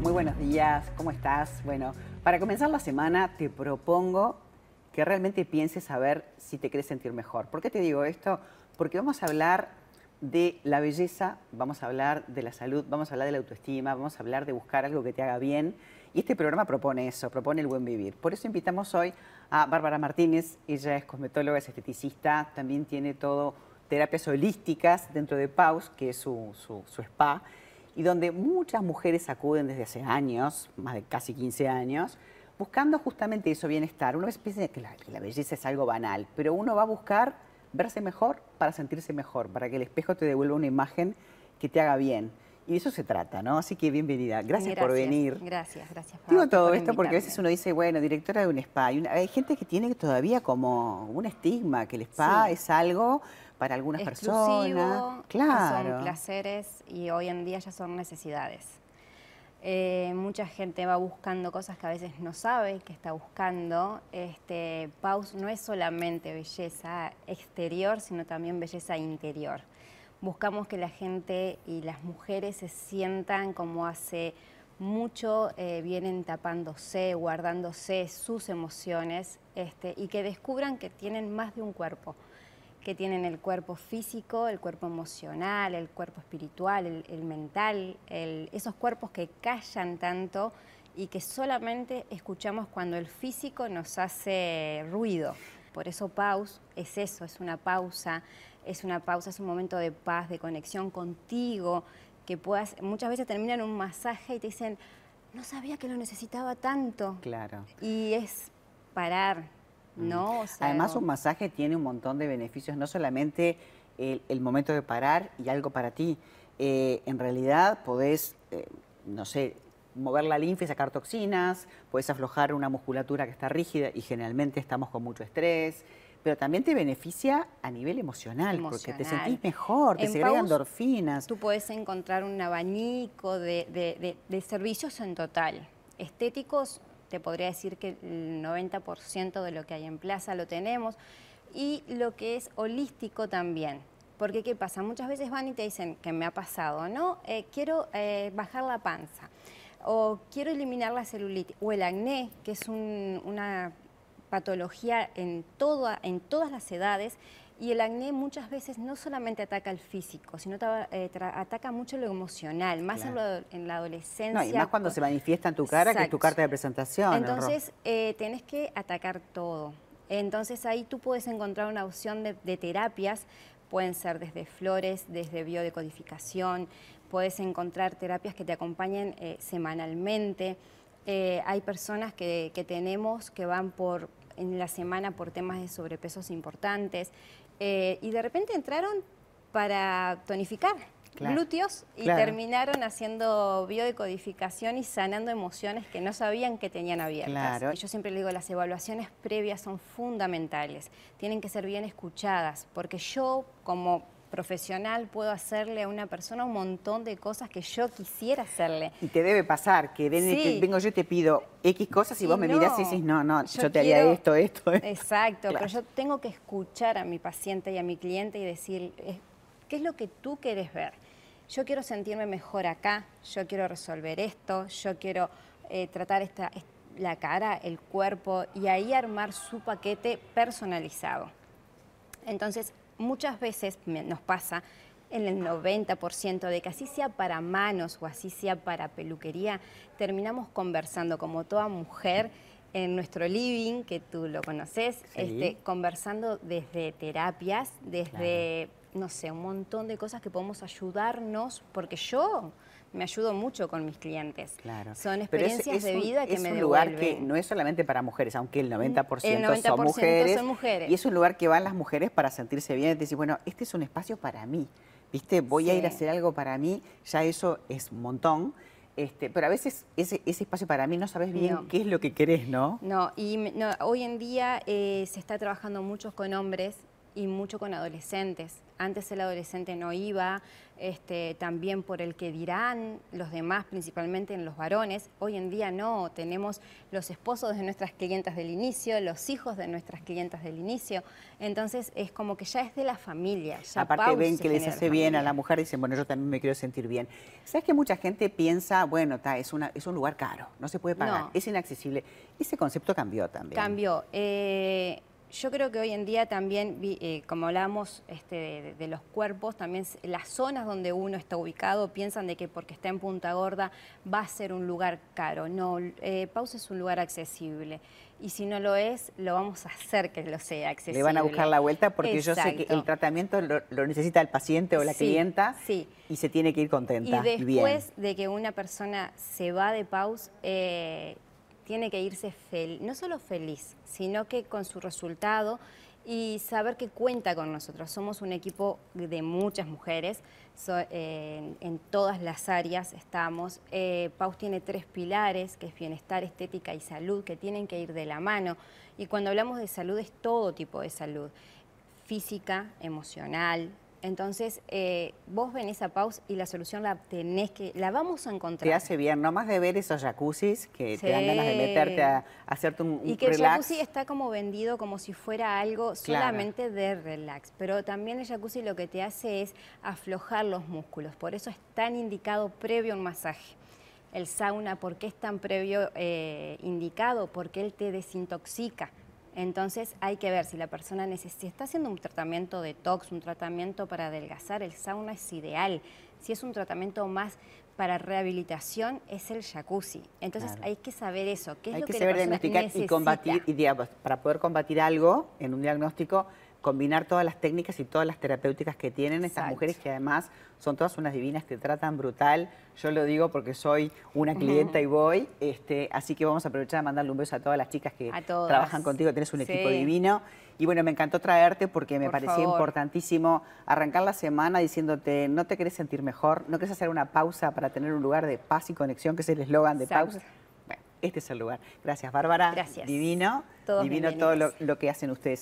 Muy buenos días, ¿cómo estás? Bueno, para comenzar la semana te propongo que realmente pienses a ver si te quieres sentir mejor. ¿Por qué te digo esto? Porque vamos a hablar de la belleza, vamos a hablar de la salud, vamos a hablar de la autoestima, vamos a hablar de buscar algo que te haga bien. Y este programa propone eso, propone el buen vivir. Por eso invitamos hoy a Bárbara Martínez, ella es cosmetóloga, es esteticista, también tiene todo terapias holísticas dentro de PAUS, que es su, su spa, y donde muchas mujeres acuden desde hace años, más de casi 15 años, buscando justamente eso, bienestar. Uno piensa que la, que la belleza es algo banal, pero uno va a buscar verse mejor para sentirse mejor, para que el espejo te devuelva una imagen que te haga bien. Y de eso se trata, ¿no? Así que bienvenida. Gracias, por venir. Gracias, gracias. Digo todo esto porque a veces uno dice, bueno, directora de un spa. Hay, gente que tiene todavía como un estigma, que el spa es algo para algunas personas. Claro. Son placeres y hoy en día ya son necesidades. Eh, mucha gente va buscando cosas que a veces no sabe que está buscando. Este, Paus no es solamente belleza exterior, sino también belleza interior. Buscamos que la gente y las mujeres se sientan como hace mucho eh, vienen tapándose, guardándose sus emociones este, y que descubran que tienen más de un cuerpo que tienen el cuerpo físico, el cuerpo emocional, el cuerpo espiritual, el, mental, esos cuerpos que callan tanto y que solamente escuchamos cuando el físico nos hace ruido. Por eso pause es eso, es una pausa, es una pausa, es un momento de paz, de conexión contigo, que puedas, muchas veces terminan un masaje y te dicen, no sabía que lo necesitaba tanto. Claro. Y es parar, Mm. ¿no? Además, un masaje tiene un montón de beneficios, no solamente el, momento de parar y algo para ti. Eh, en realidad podés, eh, no sé, mover la linfa y sacar toxinas, puedes aflojar una musculatura que está rígida y generalmente estamos con mucho estrés, pero también te beneficia a nivel emocional, porque te sentís mejor, te segregan endorfinas. Tú puedes encontrar un abanico de, de servicios en total, estéticos te podría decir que el 90% de lo que hay en plaza lo tenemos, y lo que es holístico también. Porque ¿qué pasa? Muchas veces van y te dicen que me ha pasado, ¿no? Eh, quiero eh, bajar la panza, o quiero eliminar la celulitis, o el acné, que es una patología en, en todas las edades y el acné muchas veces no solamente ataca el físico, sino eh, ataca mucho lo emocional, más en, la adolescencia. No, y más cuando se manifiesta en tu cara, que es tu carta de presentación. Entonces, eh, tenés que atacar todo. Entonces, ahí tú puedes encontrar una opción de, terapias, pueden ser desde flores, desde biodecodificación, puedes encontrar terapias que te acompañen eh, semanalmente. hay personas que, que tenemos que van por en la semana por temas de sobrepesos importantes. Eh, y de repente entraron para tonificar glúteos y terminaron haciendo biodecodificación y sanando emociones que no sabían que tenían abiertas. Y yo siempre le digo, las evaluaciones previas son fundamentales, tienen que ser bien escuchadas, porque yo como profesional puedo hacerle a una persona un montón de cosas que yo quisiera hacerle. Y te debe pasar, que, vengo yo y te pido X cosas y, vos me mirás y dices, no, no, yo, te haría esto, esto, Exacto, pero yo tengo que escuchar a mi paciente y a mi cliente y decir, ¿qué es lo que tú quieres ver? Yo quiero sentirme mejor acá, yo quiero resolver esto, yo quiero eh, tratar esta, la cara, el cuerpo y ahí armar su paquete personalizado. Entonces, muchas veces nos pasa en el 90% de que así sea para manos o así sea para peluquería, terminamos conversando como toda mujer en nuestro living, que tú lo conoces, este, conversando desde terapias, desde, no sé, un montón de cosas que podemos ayudarnos, porque yo me ayudo mucho con mis clientes. Claro. Son experiencias de vida que me Es un lugar que no es solamente para mujeres, aunque el 90%, son, mujeres, son, mujeres, Y es un lugar que van las mujeres para sentirse bien y decir, bueno, este es un espacio para mí. ¿Viste? Voy a ir a hacer algo para mí, ya eso es un montón. Este, pero a veces ese, espacio para mí no sabes bien qué es lo que querés, ¿no? No, y hoy en día eh, se está trabajando mucho con hombres y mucho con adolescentes. Antes el adolescente no iba, este, también por el que dirán los demás, principalmente en los varones. Hoy en día no, tenemos los esposos de nuestras clientas del inicio, los hijos de nuestras clientas del inicio. Entonces es como que ya es de la familia. Aparte ven que les hace bien a la mujer, dicen, bueno, yo también me quiero sentir bien. ¿Sabes que mucha gente piensa, bueno, es, una, es un lugar caro, no se puede pagar, es inaccesible? Ese concepto cambió también. Cambió. Eh, yo creo que hoy en día también, eh, como hablamos este, de, los cuerpos, también las zonas donde uno está ubicado piensan de que porque está en Punta Gorda va a ser un lugar caro. No, eh, Pausa es un lugar accesible. Y si no lo es, lo vamos a hacer que lo sea accesible. Le van a buscar la vuelta porque yo sé que el tratamiento lo, necesita el paciente o la clienta y se tiene que ir contenta. Y después de que una persona se va de Paus, eh, tiene que irse no solo feliz, sino que con su resultado y saber que cuenta con nosotros. Somos un equipo de muchas mujeres, eh, en, todas las áreas estamos. Eh, Paus tiene tres pilares, que es bienestar, estética y salud, que tienen que ir de la mano. Y cuando hablamos de salud es todo tipo de salud, física, emocional, entonces, eh, vos venís a Paus y la solución la tenés que, la vamos a encontrar. Te hace bien, no más de ver esos jacuzzis que te dan ganas de meterte a, hacerte un, Y que el jacuzzi está como vendido como si fuera algo solamente de relax, pero también el jacuzzi lo que te hace es aflojar los músculos, por eso es tan indicado previo un masaje. El sauna, ¿por qué es tan previo eh, indicado? Porque él te desintoxica entonces hay que ver si la persona necesita, si está haciendo un tratamiento de tox, un tratamiento para adelgazar, el sauna es ideal. Si es un tratamiento más para rehabilitación, es el jacuzzi. Entonces hay que saber eso, qué es lo que, saber la diagnosticar y combatir, y para poder combatir algo en un diagnóstico combinar todas las técnicas y todas las terapéuticas que tienen estas mujeres que además son todas unas divinas, te tratan brutal. Yo lo digo porque soy una clienta y voy, este, así que vamos a aprovechar de mandarle un beso a todas las chicas que trabajan contigo, tienes un equipo divino. Y bueno, me encantó traerte porque me parecía importantísimo arrancar la semana diciéndote, no te querés sentir mejor, no querés hacer una pausa para tener un lugar de paz y conexión, que es el eslogan de pausa. Bueno, este es el lugar. Gracias, Bárbara. Gracias. Divino. Divino todo lo que hacen ustedes.